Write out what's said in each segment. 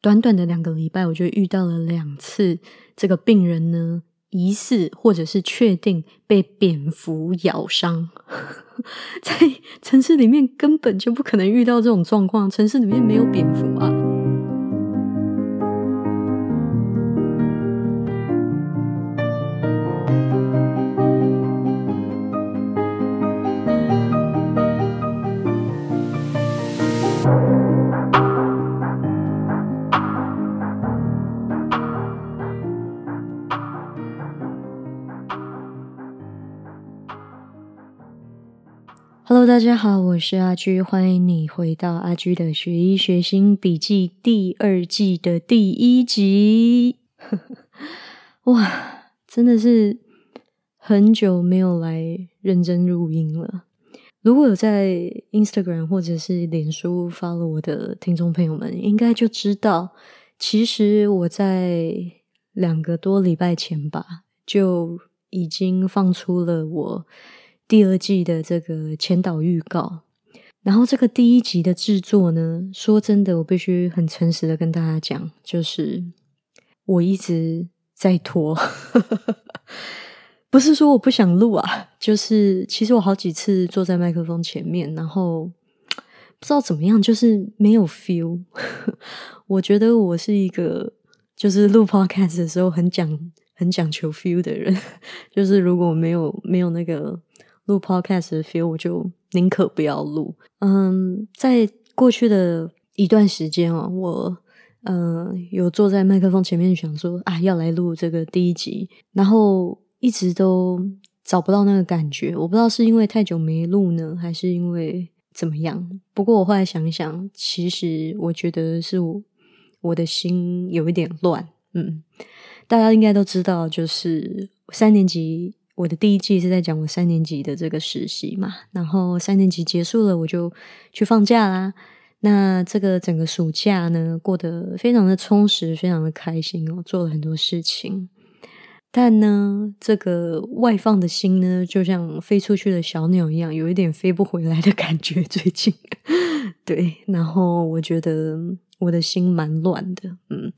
短短的两个礼拜，我就遇到了两次这个病人呢，疑似或者是确定被蝙蝠咬伤。在城市里面根本就不可能遇到这种状况，城市里面没有蝙蝠啊。大家好，我是阿居，欢迎你回到阿居的学医学心笔记第二季的第一集。哇，真的是很久没有来认真录音了。如果有在 Instagram 或者是脸书发了我的听众朋友们，应该就知道，其实我在两个多礼拜前吧，就已经放出了我。第二季的这个前导预告，然后这个第一集的制作呢，说真的，我必须很诚实的跟大家讲，就是我一直在拖，不是说我不想录啊，就是其实我好几次坐在麦克风前面，然后不知道怎么样，就是没有 feel。我觉得我是一个就是录 podcast 的时候很讲很讲求 feel 的人，就是如果没有没有那个。录 podcast 的 feel，我就宁可不要录。嗯，在过去的一段时间哦，我嗯有坐在麦克风前面想说啊，要来录这个第一集，然后一直都找不到那个感觉。我不知道是因为太久没录呢，还是因为怎么样。不过我后来想一想，其实我觉得是我我的心有一点乱。嗯，大家应该都知道，就是三年级。我的第一季是在讲我三年级的这个实习嘛，然后三年级结束了，我就去放假啦。那这个整个暑假呢，过得非常的充实，非常的开心哦，做了很多事情。但呢，这个外放的心呢，就像飞出去的小鸟一样，有一点飞不回来的感觉。最近，对，然后我觉得我的心蛮乱的，嗯。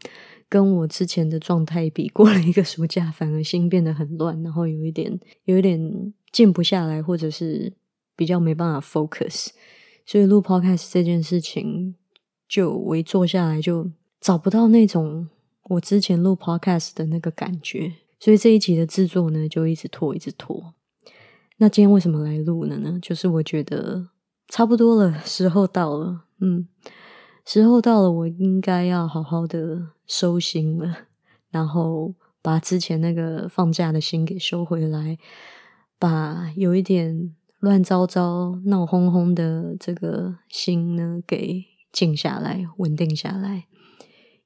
跟我之前的状态比，过了一个暑假，反而心变得很乱，然后有一点，有一点静不下来，或者是比较没办法 focus。所以录 podcast 这件事情，就我一坐下来就找不到那种我之前录 podcast 的那个感觉，所以这一集的制作呢，就一直拖，一直拖。那今天为什么来录了呢？就是我觉得差不多了，时候到了，嗯。时候到了，我应该要好好的收心了，然后把之前那个放假的心给收回来，把有一点乱糟糟、闹哄哄的这个心呢给静下来、稳定下来。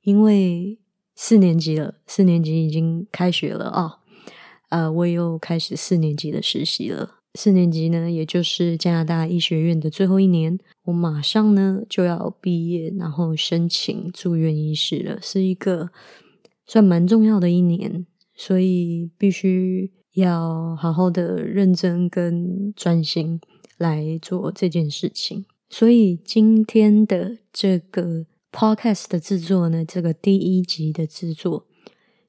因为四年级了，四年级已经开学了啊，呃，我又开始四年级的实习了。四年级呢，也就是加拿大医学院的最后一年，我马上呢就要毕业，然后申请住院医师了，是一个算蛮重要的一年，所以必须要好好的认真跟专心来做这件事情。所以今天的这个 podcast 的制作呢，这个第一集的制作，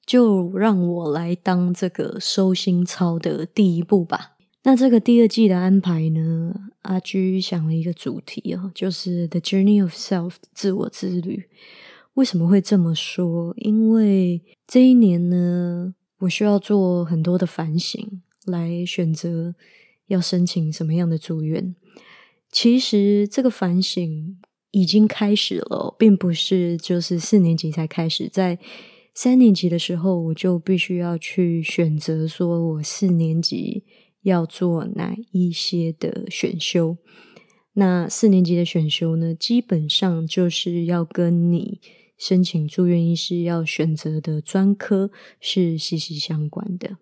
就让我来当这个收心操的第一步吧。那这个第二季的安排呢？阿居想了一个主题哦，就是 The Journey of Self 自我之旅。为什么会这么说？因为这一年呢，我需要做很多的反省，来选择要申请什么样的住院。其实这个反省已经开始了，并不是就是四年级才开始，在三年级的时候，我就必须要去选择，说我四年级。要做哪一些的选修？那四年级的选修呢？基本上就是要跟你申请住院医师要选择的专科是息息相关的。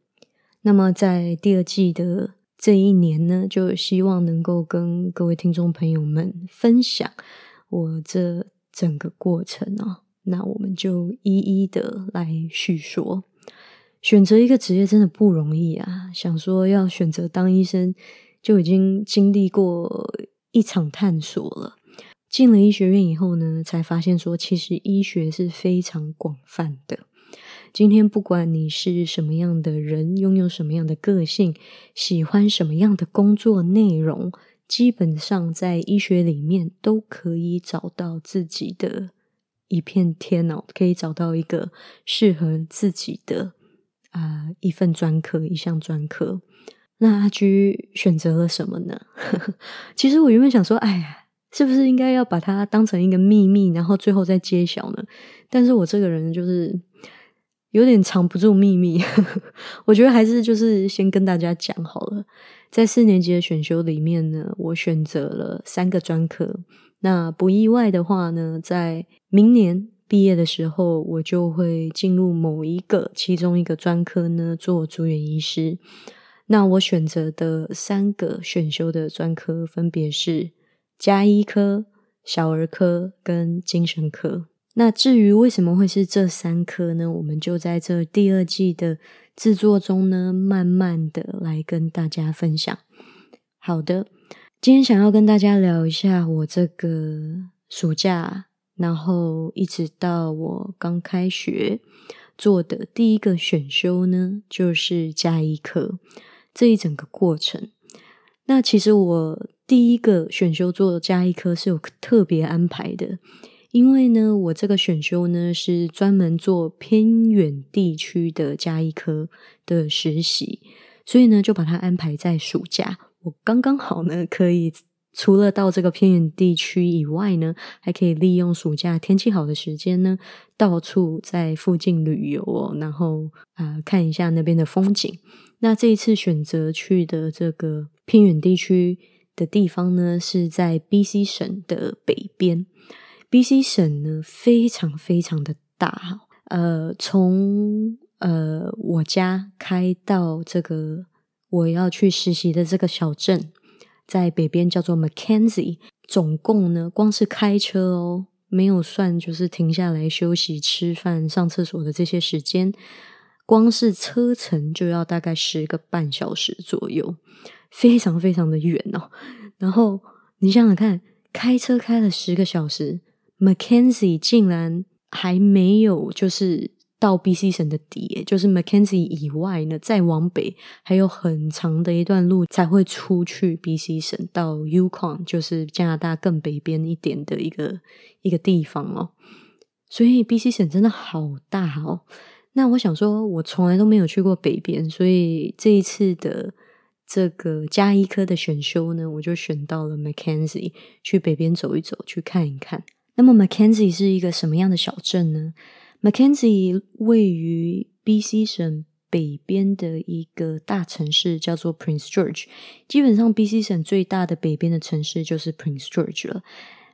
那么在第二季的这一年呢，就希望能够跟各位听众朋友们分享我这整个过程啊。那我们就一一的来叙说。选择一个职业真的不容易啊！想说要选择当医生，就已经经历过一场探索了。进了医学院以后呢，才发现说，其实医学是非常广泛的。今天不管你是什么样的人，拥有什么样的个性，喜欢什么样的工作内容，基本上在医学里面都可以找到自己的一片天哦，可以找到一个适合自己的啊一份专科，一项专科。那阿居选择了什么呢？其实我原本想说，哎呀，是不是应该要把它当成一个秘密，然后最后再揭晓呢？但是我这个人就是。有点藏不住秘密，我觉得还是就是先跟大家讲好了。在四年级的选修里面呢，我选择了三个专科。那不意外的话呢，在明年毕业的时候，我就会进入某一个其中一个专科呢做住院医师。那我选择的三个选修的专科分别是加医科、小儿科跟精神科。那至于为什么会是这三科呢？我们就在这第二季的制作中呢，慢慢的来跟大家分享。好的，今天想要跟大家聊一下我这个暑假，然后一直到我刚开学做的第一个选修呢，就是加一科这一整个过程。那其实我第一个选修做加一科是有特别安排的。因为呢，我这个选修呢是专门做偏远地区的加一科的实习，所以呢就把它安排在暑假。我刚刚好呢，可以除了到这个偏远地区以外呢，还可以利用暑假天气好的时间呢，到处在附近旅游哦，然后啊看一下那边的风景。那这一次选择去的这个偏远地区的地方呢，是在 B.C 省的北边。B.C 省呢，非常非常的大，呃，从呃我家开到这个我要去实习的这个小镇，在北边叫做 Mackenzie，总共呢，光是开车哦，没有算就是停下来休息、吃饭、上厕所的这些时间，光是车程就要大概十个半小时左右，非常非常的远哦。然后你想想看，开车开了十个小时。Mackenzie 竟然还没有就是到 BC 省的底，就是 Mackenzie 以外呢，再往北还有很长的一段路才会出去 BC 省到 Yukon，就是加拿大更北边一点的一个一个地方哦。所以 BC 省真的好大哦。那我想说，我从来都没有去过北边，所以这一次的这个加医科的选修呢，我就选到了 Mackenzie，去北边走一走，去看一看。那么，Mackenzie 是一个什么样的小镇呢？Mackenzie 位于 BC 省北边的一个大城市，叫做 Prince George。基本上，BC 省最大的北边的城市就是 Prince George 了。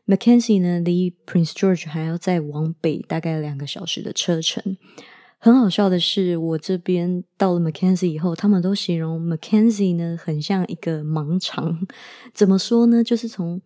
Mackenzie 呢，离 Prince George 还要再往北大概两个小时的车程。很好笑的是，我这边到了 Mackenzie 以后，他们都形容 Mackenzie 呢，很像一个盲肠。怎么说呢？就是从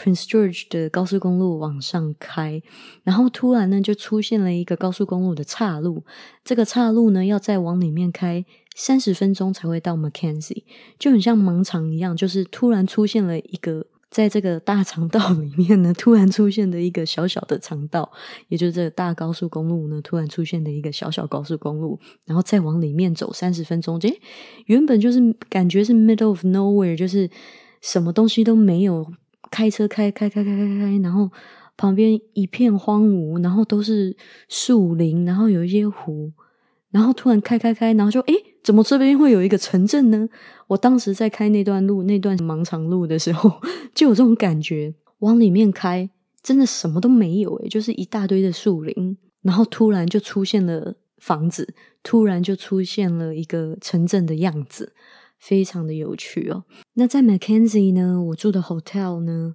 Prince George 的高速公路往上开，然后突然呢就出现了一个高速公路的岔路。这个岔路呢要再往里面开三十分钟才会到 Mackenzie，就很像盲肠一样，就是突然出现了一个在这个大肠道里面呢突然出现的一个小小的肠道，也就是这个大高速公路呢突然出现的一个小小高速公路，然后再往里面走三十分钟，诶，原本就是感觉是 middle of nowhere，就是什么东西都没有。开车开开开开开开，然后旁边一片荒芜，然后都是树林，然后有一些湖，然后突然开开开，然后就诶，怎么这边会有一个城镇呢？我当时在开那段路，那段盲长路的时候，就有这种感觉，往里面开，真的什么都没有，诶，就是一大堆的树林，然后突然就出现了房子，突然就出现了一个城镇的样子。非常的有趣哦。那在 Mackenzie 呢，我住的 hotel 呢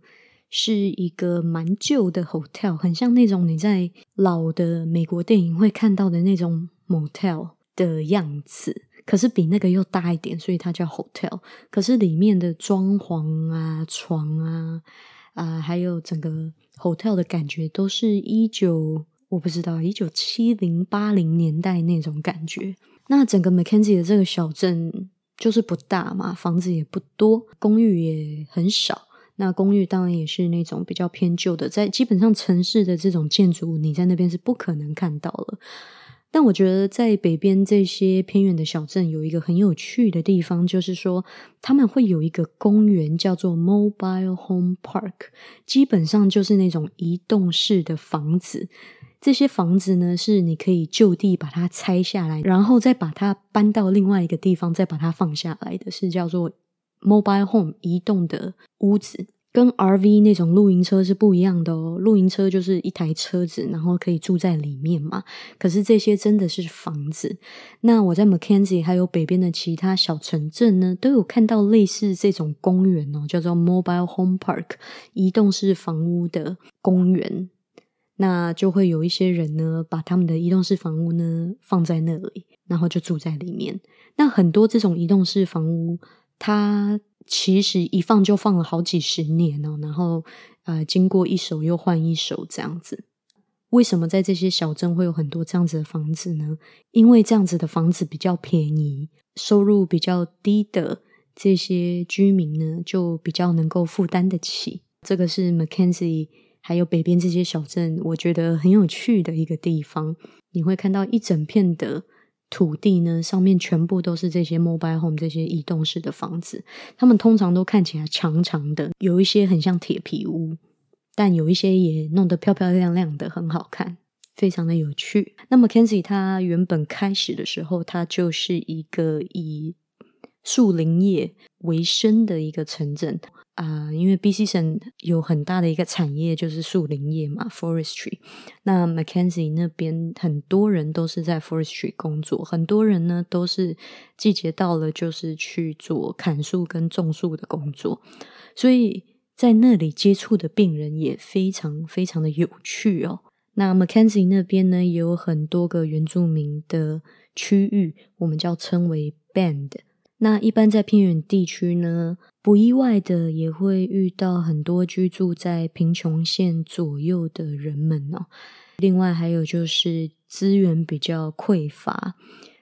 是一个蛮旧的 hotel，很像那种你在老的美国电影会看到的那种 motel 的样子，可是比那个又大一点，所以它叫 hotel。可是里面的装潢啊、床啊、啊，还有整个 hotel 的感觉，都是一九我不知道一九七零八零年代那种感觉。那整个 Mackenzie 的这个小镇。就是不大嘛，房子也不多，公寓也很少。那公寓当然也是那种比较偏旧的，在基本上城市的这种建筑物，你在那边是不可能看到了。但我觉得在北边这些偏远的小镇有一个很有趣的地方，就是说他们会有一个公园叫做 Mobile Home Park，基本上就是那种移动式的房子。这些房子呢，是你可以就地把它拆下来，然后再把它搬到另外一个地方，再把它放下来的，是叫做 Mobile Home 移动的屋子。跟 RV 那种露营车是不一样的哦，露营车就是一台车子，然后可以住在里面嘛。可是这些真的是房子。那我在 Mackenzie 还有北边的其他小城镇呢，都有看到类似这种公园哦，叫做 Mobile Home Park 移动式房屋的公园。那就会有一些人呢，把他们的移动式房屋呢放在那里，然后就住在里面。那很多这种移动式房屋，它其实一放就放了好几十年哦，然后呃，经过一手又换一手这样子。为什么在这些小镇会有很多这样子的房子呢？因为这样子的房子比较便宜，收入比较低的这些居民呢，就比较能够负担得起。这个是 Mackenzie 还有北边这些小镇，我觉得很有趣的一个地方。你会看到一整片的。土地呢，上面全部都是这些 mobile home 这些移动式的房子，他们通常都看起来长长的，有一些很像铁皮屋，但有一些也弄得漂漂亮亮的，很好看，非常的有趣。那么 Kenzie 它原本开始的时候，它就是一个以树林业为生的一个城镇。啊，因为 BC 省有很大的一个产业就是树林业嘛，forestry。那 Mackenzie 那边很多人都是在 forestry 工作，很多人呢都是季节到了就是去做砍树跟种树的工作，所以在那里接触的病人也非常非常的有趣哦。那 Mackenzie 那边呢也有很多个原住民的区域，我们叫称为 band。那一般在偏远地区呢？不意外的，也会遇到很多居住在贫穷线左右的人们哦。另外，还有就是资源比较匮乏，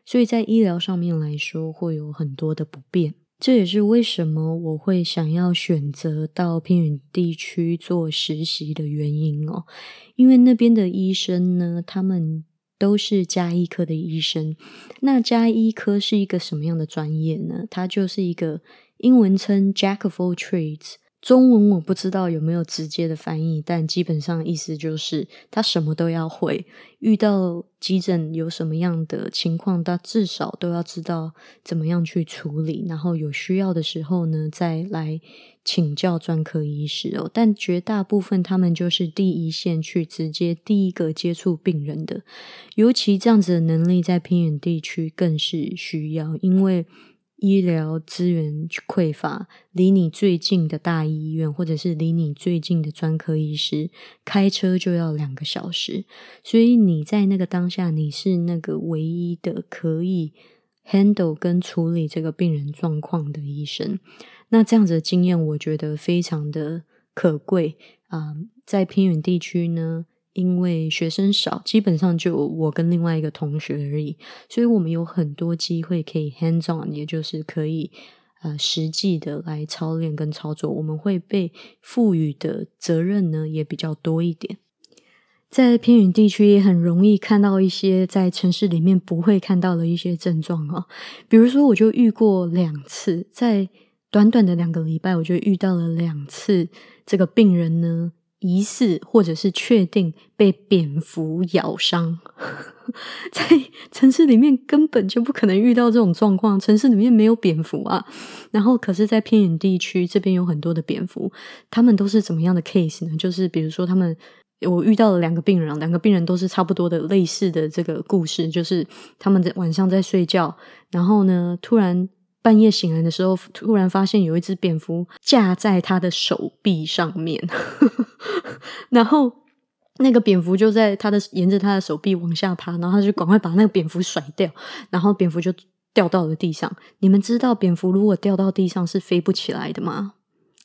所以在医疗上面来说，会有很多的不便。这也是为什么我会想要选择到偏远地区做实习的原因哦。因为那边的医生呢，他们都是加医科的医生。那加医科是一个什么样的专业呢？它就是一个。英文称 Jack of all trades，中文我不知道有没有直接的翻译，但基本上意思就是他什么都要会。遇到急诊有什么样的情况，他至少都要知道怎么样去处理。然后有需要的时候呢，再来请教专科医师哦。但绝大部分他们就是第一线去直接第一个接触病人的，尤其这样子的能力在偏远地区更是需要，因为。医疗资源匮乏，离你最近的大医院，或者是离你最近的专科医师，开车就要两个小时。所以你在那个当下，你是那个唯一的可以 handle 跟处理这个病人状况的医生。那这样子的经验，我觉得非常的可贵啊。在偏远地区呢。因为学生少，基本上就我跟另外一个同学而已，所以我们有很多机会可以 hands on，也就是可以呃实际的来操练跟操作。我们会被赋予的责任呢也比较多一点。在偏远地区也很容易看到一些在城市里面不会看到的一些症状哦，比如说我就遇过两次，在短短的两个礼拜，我就遇到了两次这个病人呢。疑似或者是确定被蝙蝠咬伤，在城市里面根本就不可能遇到这种状况，城市里面没有蝙蝠啊。然后，可是，在偏远地区这边有很多的蝙蝠，他们都是怎么样的 case 呢？就是比如说，他们我遇到了两个病人，两个病人都是差不多的类似的这个故事，就是他们在晚上在睡觉，然后呢，突然。半夜醒来的时候，突然发现有一只蝙蝠架在他的手臂上面，然后那个蝙蝠就在他的沿着他的手臂往下爬，然后他就赶快把那个蝙蝠甩掉，然后蝙蝠就掉到了地上。你们知道蝙蝠如果掉到地上是飞不起来的吗？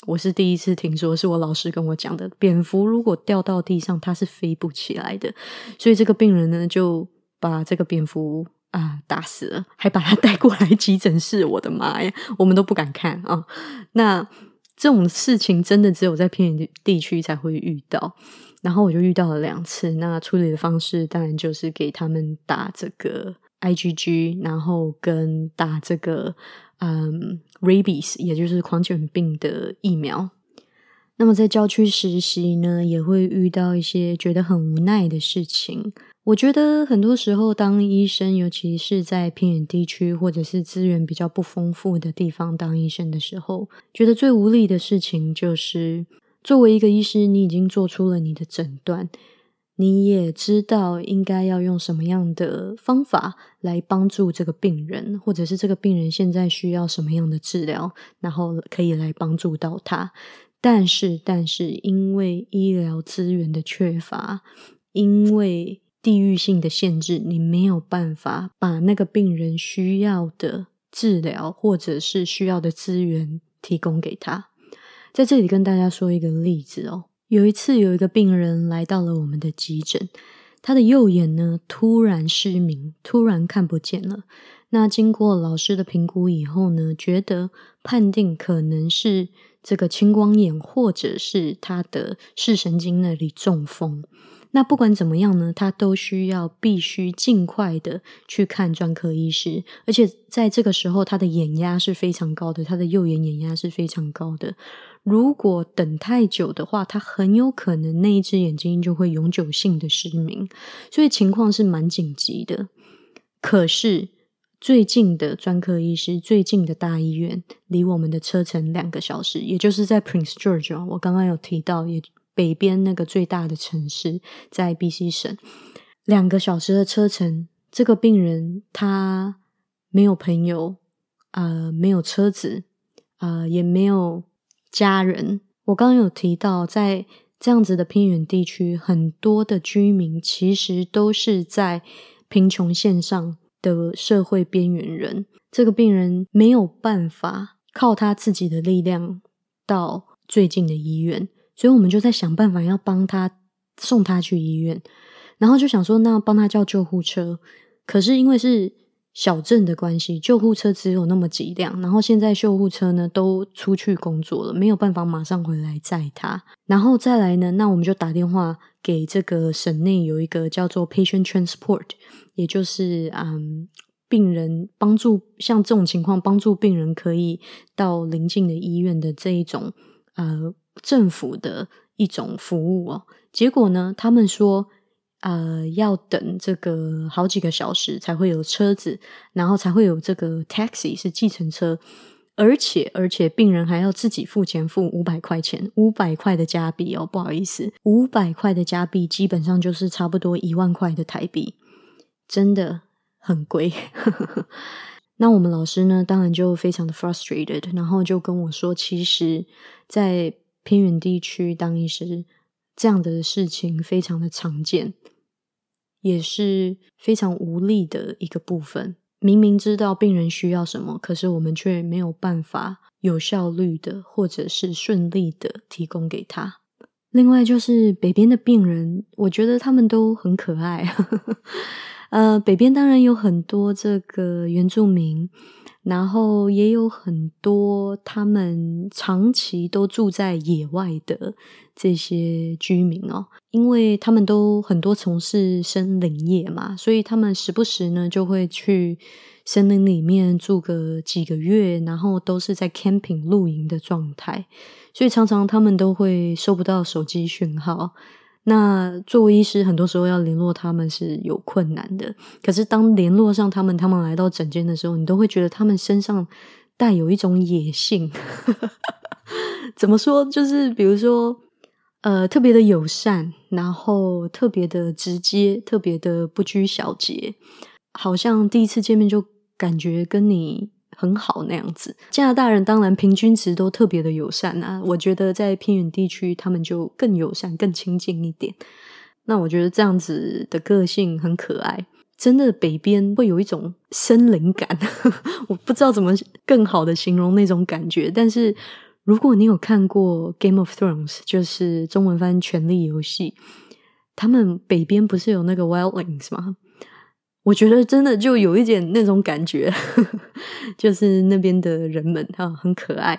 我是第一次听说，是我老师跟我讲的。蝙蝠如果掉到地上，它是飞不起来的。所以这个病人呢，就把这个蝙蝠。啊！打死了，还把他 带过来急诊室，我的妈呀！我们都不敢看啊。那这种事情真的只有在偏远地区才会遇到。然后我就遇到了两次，那处理的方式当然就是给他们打这个 IgG，然后跟打这个嗯 rabies，也就是狂犬病的疫苗。那么在郊区实习呢，也会遇到一些觉得很无奈的事情。我觉得很多时候当医生，尤其是在偏远地区或者是资源比较不丰富的地方当医生的时候，觉得最无力的事情就是，作为一个医师，你已经做出了你的诊断，你也知道应该要用什么样的方法来帮助这个病人，或者是这个病人现在需要什么样的治疗，然后可以来帮助到他。但是，但是，因为医疗资源的缺乏，因为地域性的限制，你没有办法把那个病人需要的治疗或者是需要的资源提供给他。在这里跟大家说一个例子哦，有一次有一个病人来到了我们的急诊，他的右眼呢突然失明，突然看不见了。那经过老师的评估以后呢，觉得判定可能是。这个青光眼，或者是他的视神经那里中风，那不管怎么样呢，他都需要必须尽快的去看专科医师，而且在这个时候，他的眼压是非常高的，他的右眼眼压是非常高的。如果等太久的话，他很有可能那一只眼睛就会永久性的失明，所以情况是蛮紧急的。可是。最近的专科医师，最近的大医院，离我们的车程两个小时，也就是在 Prince George。我刚刚有提到，也北边那个最大的城市，在 BC 省，两个小时的车程。这个病人他没有朋友，呃，没有车子，呃，也没有家人。我刚刚有提到，在这样子的偏远地区，很多的居民其实都是在贫穷线上。的社会边缘人，这个病人没有办法靠他自己的力量到最近的医院，所以我们就在想办法要帮他送他去医院，然后就想说，那帮他叫救护车。可是因为是小镇的关系，救护车只有那么几辆，然后现在救护车呢都出去工作了，没有办法马上回来载他。然后再来呢，那我们就打电话给这个省内有一个叫做 Patient Transport。也就是嗯，病人帮助像这种情况，帮助病人可以到邻近的医院的这一种呃政府的一种服务哦。结果呢，他们说呃要等这个好几个小时才会有车子，然后才会有这个 taxi 是计程车，而且而且病人还要自己付钱，付五百块钱，五百块的加币哦，不好意思，五百块的加币基本上就是差不多一万块的台币。真的很贵，那我们老师呢？当然就非常的 frustrated，然后就跟我说，其实，在偏远地区当医师这样的事情非常的常见，也是非常无力的一个部分。明明知道病人需要什么，可是我们却没有办法有效率的或者是顺利的提供给他。另外就是北边的病人，我觉得他们都很可爱。呃，北边当然有很多这个原住民，然后也有很多他们长期都住在野外的这些居民哦，因为他们都很多从事森林业嘛，所以他们时不时呢就会去森林里面住个几个月，然后都是在 camping 露营的状态，所以常常他们都会收不到手机讯号。那作为医师，很多时候要联络他们是有困难的。可是当联络上他们，他们来到诊间的时候，你都会觉得他们身上带有一种野性。怎么说？就是比如说，呃，特别的友善，然后特别的直接，特别的不拘小节，好像第一次见面就感觉跟你。很好那样子，加拿大人当然平均值都特别的友善啊。我觉得在偏远地区，他们就更友善、更亲近一点。那我觉得这样子的个性很可爱。真的，北边会有一种森林感，我不知道怎么更好的形容那种感觉。但是如果你有看过《Game of Thrones》，就是中文翻《权力游戏》，他们北边不是有那个 Wildlings 吗？我觉得真的就有一点那种感觉，就是那边的人们哈很可爱。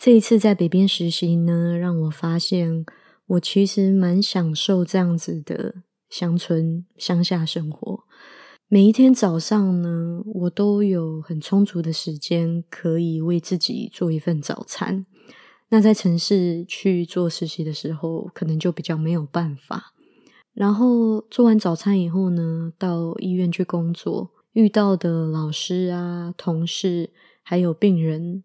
这一次在北边实习呢，让我发现我其实蛮享受这样子的乡村乡下生活。每一天早上呢，我都有很充足的时间可以为自己做一份早餐。那在城市去做实习的时候，可能就比较没有办法。然后做完早餐以后呢，到医院去工作，遇到的老师啊、同事还有病人，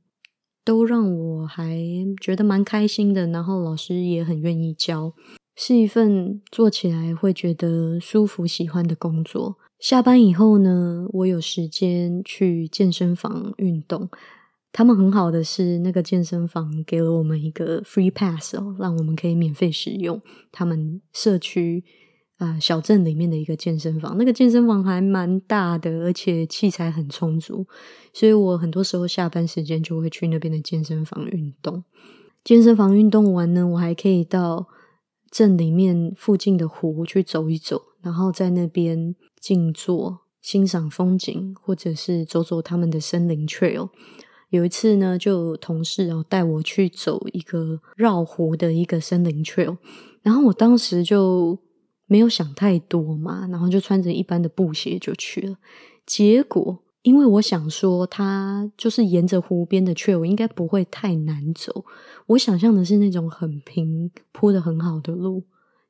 都让我还觉得蛮开心的。然后老师也很愿意教，是一份做起来会觉得舒服、喜欢的工作。下班以后呢，我有时间去健身房运动。他们很好的是，那个健身房给了我们一个 free pass 哦，让我们可以免费使用他们社区啊小镇里面的一个健身房。那个健身房还蛮大的，而且器材很充足，所以我很多时候下班时间就会去那边的健身房运动。健身房运动完呢，我还可以到镇里面附近的湖去走一走，然后在那边。静坐、欣赏风景，或者是走走他们的森林 trail。有一次呢，就同事哦带我去走一个绕湖的一个森林 trail，然后我当时就没有想太多嘛，然后就穿着一般的布鞋就去了。结果，因为我想说，它就是沿着湖边的 trail，应该不会太难走。我想象的是那种很平铺的很好的路。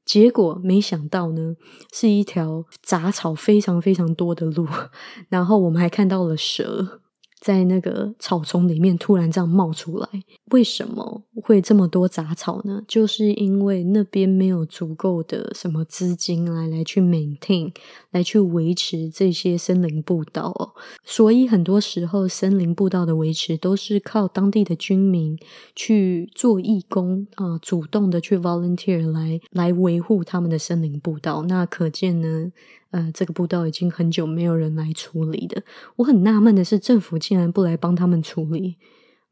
结果没想到呢，是一条杂草非常非常多的路，然后我们还看到了蛇。在那个草丛里面突然这样冒出来，为什么会这么多杂草呢？就是因为那边没有足够的什么资金来来去 maintain，来去维持这些森林步道哦。所以很多时候森林步道的维持都是靠当地的居民去做义工啊，主动的去 volunteer 来来维护他们的森林步道。那可见呢。呃，这个步道已经很久没有人来处理的。我很纳闷的是，政府竟然不来帮他们处理。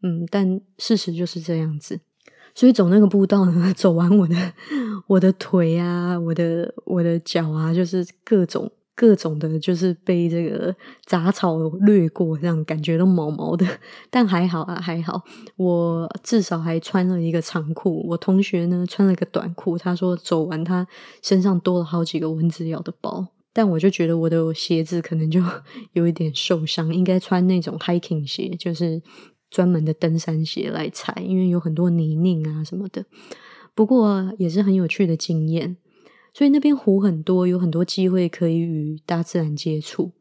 嗯，但事实就是这样子。所以走那个步道呢，走完我的我的腿啊，我的我的脚啊，就是各种各种的，就是被这个杂草掠过，这样感觉都毛毛的。但还好啊，还好，我至少还穿了一个长裤。我同学呢，穿了个短裤。他说走完，他身上多了好几个蚊子咬的包。但我就觉得我的鞋子可能就 有一点受伤，应该穿那种 hiking 鞋，就是专门的登山鞋来踩，因为有很多泥泞啊什么的。不过也是很有趣的经验，所以那边湖很多，有很多机会可以与大自然接触。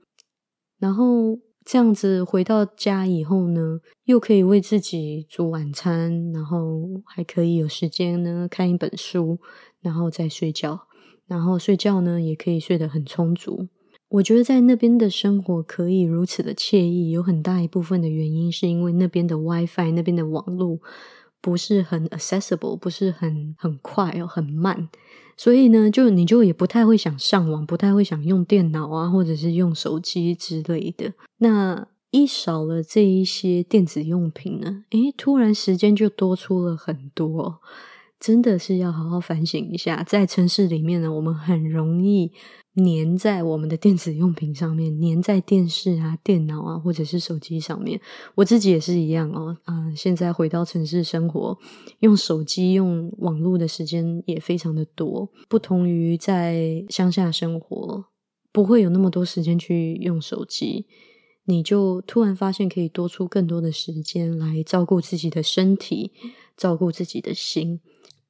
然后这样子回到家以后呢，又可以为自己煮晚餐，然后还可以有时间呢看一本书，然后再睡觉。然后睡觉呢，也可以睡得很充足。我觉得在那边的生活可以如此的惬意，有很大一部分的原因是因为那边的 WiFi、那边的网络不是很 accessible，不是很很快哦，很慢。所以呢，就你就也不太会想上网，不太会想用电脑啊，或者是用手机之类的。那一少了这一些电子用品呢，诶，突然时间就多出了很多。真的是要好好反省一下，在城市里面呢，我们很容易粘在我们的电子用品上面，粘在电视啊、电脑啊，或者是手机上面。我自己也是一样哦，啊，现在回到城市生活，用手机、用网络的时间也非常的多。不同于在乡下生活，不会有那么多时间去用手机，你就突然发现可以多出更多的时间来照顾自己的身体，照顾自己的心。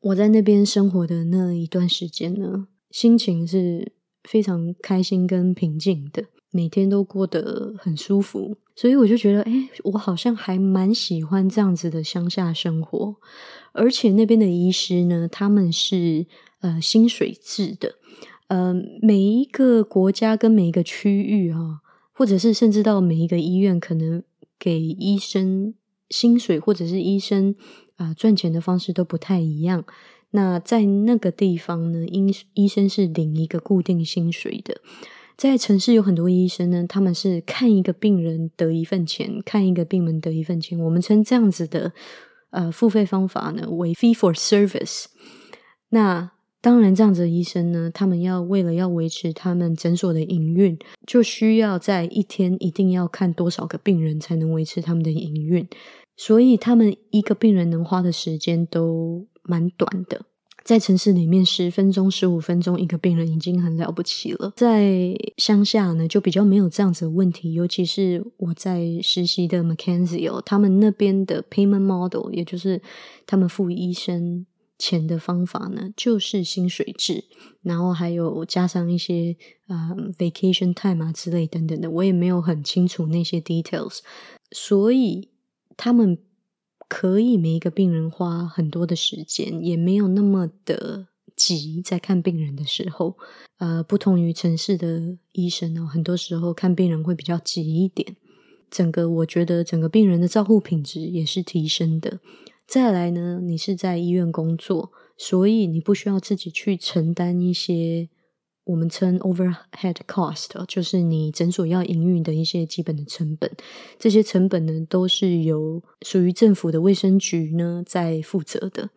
我在那边生活的那一段时间呢，心情是非常开心跟平静的，每天都过得很舒服，所以我就觉得，哎，我好像还蛮喜欢这样子的乡下生活。而且那边的医师呢，他们是呃薪水制的，呃，每一个国家跟每一个区域啊，或者是甚至到每一个医院，可能给医生薪水或者是医生。啊，赚钱的方式都不太一样。那在那个地方呢，医医生是领一个固定薪水的。在城市有很多医生呢，他们是看一个病人得一份钱，看一个病人得一份钱。我们称这样子的呃付费方法呢为 fee for service。那当然，这样子的医生呢，他们要为了要维持他们诊所的营运，就需要在一天一定要看多少个病人才能维持他们的营运。所以他们一个病人能花的时间都蛮短的。在城市里面，十分钟、十五分钟一个病人已经很了不起了。在乡下呢，就比较没有这样子的问题。尤其是我在实习的 McKenzie 哦，他们那边的 payment model，也就是他们付医生钱的方法呢，就是薪水制，然后还有加上一些嗯 vacation time 啊之类等等的，我也没有很清楚那些 details，所以他们。可以每一个病人花很多的时间，也没有那么的急，在看病人的时候，呃，不同于城市的医生呢，很多时候看病人会比较急一点。整个我觉得整个病人的照护品质也是提升的。再来呢，你是在医院工作，所以你不需要自己去承担一些。我们称 overhead cost，就是你诊所要营运的一些基本的成本。这些成本呢，都是由属于政府的卫生局呢在负责的。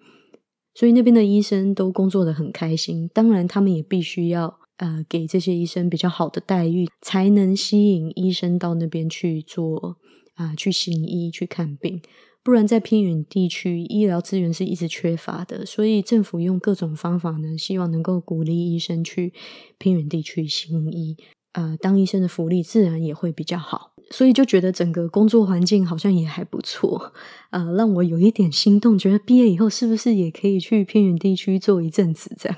所以那边的医生都工作的很开心。当然，他们也必须要呃给这些医生比较好的待遇，才能吸引医生到那边去做啊，去行医去看病。不然，在偏远地区，医疗资源是一直缺乏的，所以政府用各种方法呢，希望能够鼓励医生去偏远地区行医。呃，当医生的福利自然也会比较好，所以就觉得整个工作环境好像也还不错。呃，让我有一点心动，觉得毕业以后是不是也可以去偏远地区做一阵子这样？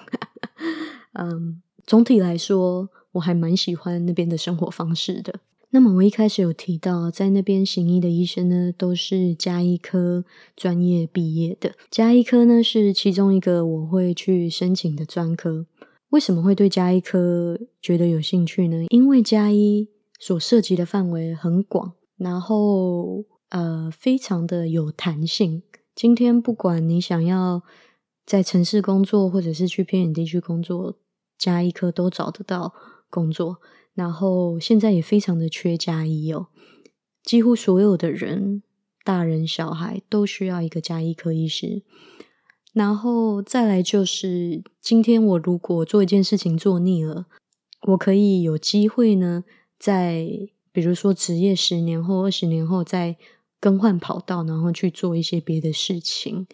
嗯，总体来说，我还蛮喜欢那边的生活方式的。那么我一开始有提到，在那边行医的医生呢，都是加医科专业毕业的。加医科呢是其中一个我会去申请的专科。为什么会对加医科觉得有兴趣呢？因为加医所涉及的范围很广，然后呃非常的有弹性。今天不管你想要在城市工作，或者是去偏远地区工作，加医科都找得到工作。然后现在也非常的缺加医哦，几乎所有的人，大人小孩都需要一个加医科医师。然后再来就是，今天我如果做一件事情做腻了，我可以有机会呢，在比如说职业十年后、二十年后再更换跑道，然后去做一些别的事情。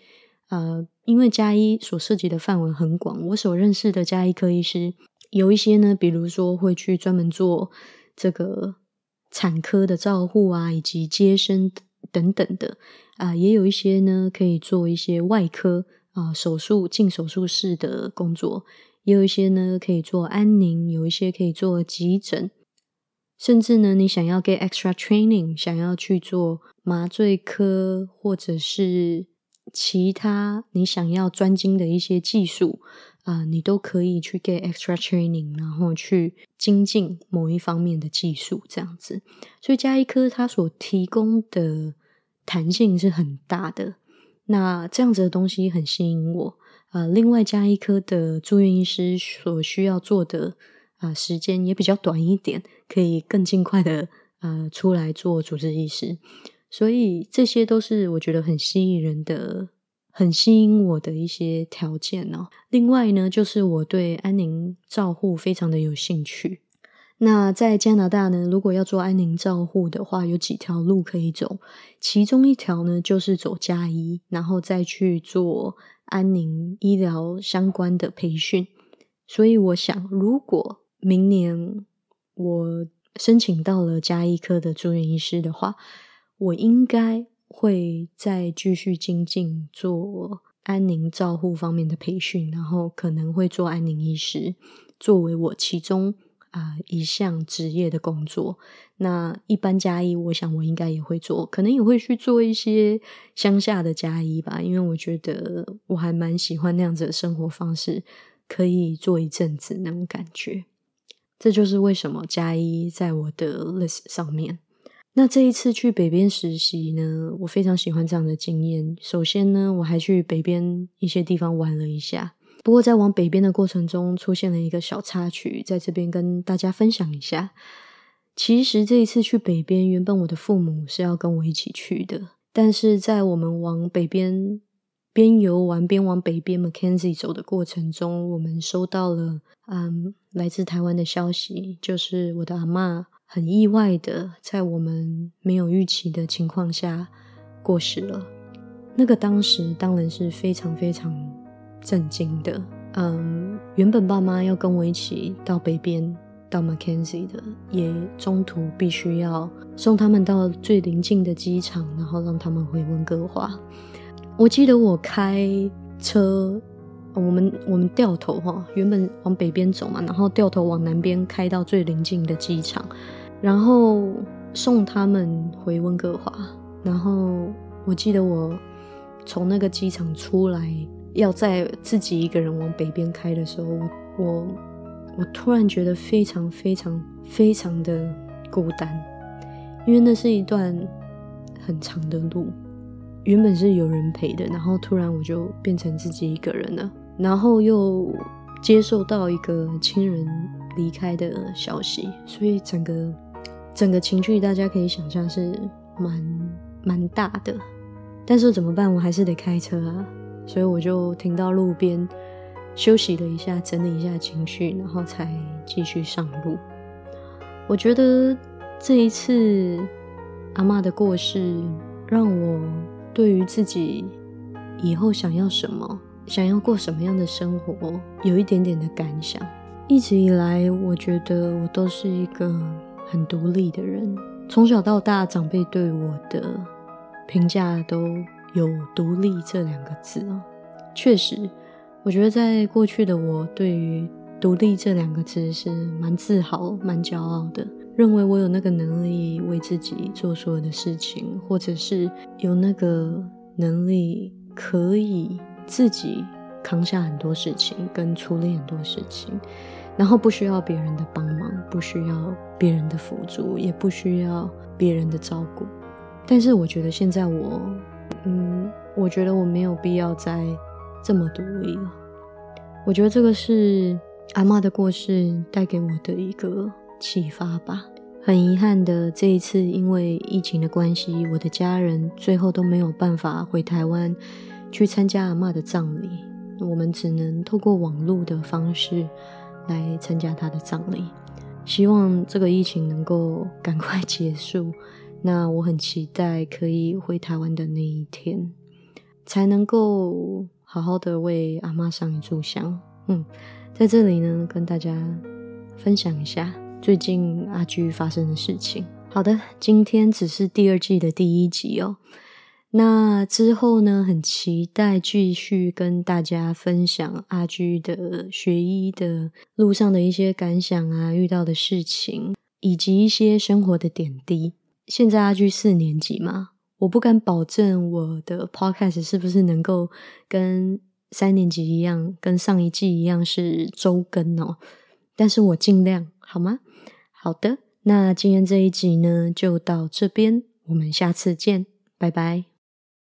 呃，因为加医所涉及的范围很广，我所认识的加医科医师。有一些呢，比如说会去专门做这个产科的照护啊，以及接生等等的。啊，也有一些呢可以做一些外科啊手术进手术室的工作，也有一些呢可以做安宁，有一些可以做急诊，甚至呢你想要 get extra training，想要去做麻醉科或者是其他你想要专精的一些技术。啊，你都可以去 get extra training，然后去精进某一方面的技术，这样子。所以加医科它所提供的弹性是很大的。那这样子的东西很吸引我。啊，另外加医科的住院医师所需要做的啊时间也比较短一点，可以更尽快的呃出来做主治医师。所以这些都是我觉得很吸引人的。很吸引我的一些条件哦。另外呢，就是我对安宁照护非常的有兴趣。那在加拿大呢，如果要做安宁照护的话，有几条路可以走。其中一条呢，就是走加医，然后再去做安宁医疗相关的培训。所以我想，如果明年我申请到了加医科的住院医师的话，我应该。会再继续精进做安宁照护方面的培训，然后可能会做安宁医师，作为我其中啊一项职业的工作。那一般加医，我想我应该也会做，可能也会去做一些乡下的加医吧，因为我觉得我还蛮喜欢那样子的生活方式，可以做一阵子那种感觉。这就是为什么加医在我的 list 上面。那这一次去北边实习呢，我非常喜欢这样的经验。首先呢，我还去北边一些地方玩了一下。不过在往北边的过程中，出现了一个小插曲，在这边跟大家分享一下。其实这一次去北边，原本我的父母是要跟我一起去的，但是在我们往北边边游玩边往北边 Mackenzie 走的过程中，我们收到了嗯来自台湾的消息，就是我的阿妈。很意外的，在我们没有预期的情况下过世了。那个当时当然是非常非常震惊的。嗯，原本爸妈要跟我一起到北边到 Mackenzie 的，也中途必须要送他们到最临近的机场，然后让他们回温哥华。我记得我开车，我们我们掉头哈，原本往北边走嘛，然后掉头往南边开到最临近的机场，然后送他们回温哥华。然后我记得我从那个机场出来。要在自己一个人往北边开的时候，我我突然觉得非常非常非常的孤单，因为那是一段很长的路，原本是有人陪的，然后突然我就变成自己一个人了，然后又接受到一个亲人离开的消息，所以整个整个情绪大家可以想象是蛮蛮大的，但是怎么办？我还是得开车啊。所以我就停到路边休息了一下，整理一下情绪，然后才继续上路。我觉得这一次阿妈的过世，让我对于自己以后想要什么、想要过什么样的生活，有一点点的感想。一直以来，我觉得我都是一个很独立的人，从小到大，长辈对我的评价都。有独立这两个字哦，确实，我觉得在过去的我对于独立这两个字是蛮自豪、蛮骄傲的，认为我有那个能力为自己做所有的事情，或者是有那个能力可以自己扛下很多事情，跟处理很多事情，然后不需要别人的帮忙，不需要别人的辅助，也不需要别人的照顾。但是我觉得现在我。嗯，我觉得我没有必要再这么独立了。我觉得这个是阿妈的过世带给我的一个启发吧。很遗憾的，这一次因为疫情的关系，我的家人最后都没有办法回台湾去参加阿妈的葬礼，我们只能透过网络的方式来参加他的葬礼。希望这个疫情能够赶快结束。那我很期待可以回台湾的那一天，才能够好好的为阿妈上一炷香。嗯，在这里呢，跟大家分享一下最近阿居发生的事情。好的，今天只是第二季的第一集哦。那之后呢，很期待继续跟大家分享阿居的学医的路上的一些感想啊，遇到的事情，以及一些生活的点滴。现在阿居四年级嘛，我不敢保证我的 podcast 是不是能够跟三年级一样，跟上一季一样是周更哦。但是我尽量好吗？好的，那今天这一集呢就到这边，我们下次见，拜拜。